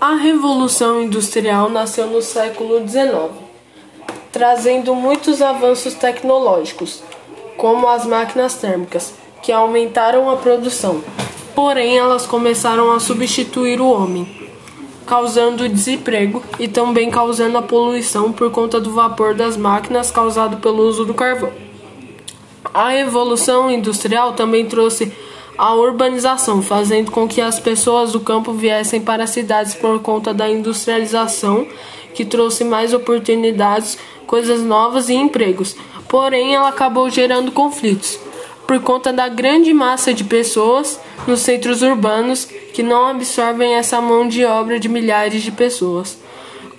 A Revolução Industrial nasceu no século XIX, trazendo muitos avanços tecnológicos, como as máquinas térmicas, que aumentaram a produção. Porém, elas começaram a substituir o homem, causando desemprego e também causando a poluição por conta do vapor das máquinas causado pelo uso do carvão. A Revolução Industrial também trouxe a urbanização, fazendo com que as pessoas do campo viessem para as cidades por conta da industrialização, que trouxe mais oportunidades, coisas novas e empregos. Porém, ela acabou gerando conflitos por conta da grande massa de pessoas nos centros urbanos que não absorvem essa mão de obra de milhares de pessoas.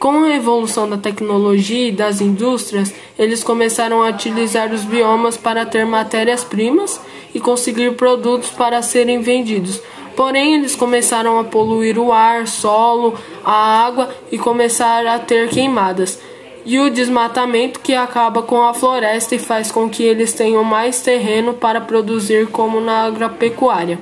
Com a evolução da tecnologia e das indústrias, eles começaram a utilizar os biomas para ter matérias-primas e conseguir produtos para serem vendidos. Porém, eles começaram a poluir o ar, solo, a água e começaram a ter queimadas. E o desmatamento que acaba com a floresta e faz com que eles tenham mais terreno para produzir, como na agropecuária.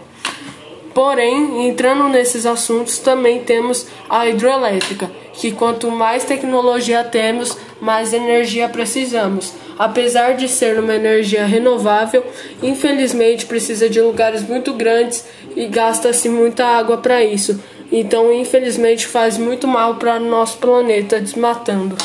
Porém, entrando nesses assuntos, também temos a hidroelétrica, que quanto mais tecnologia temos, mais energia precisamos. Apesar de ser uma energia renovável, infelizmente precisa de lugares muito grandes e gasta-se muita água para isso. Então, infelizmente, faz muito mal para nosso planeta, desmatando.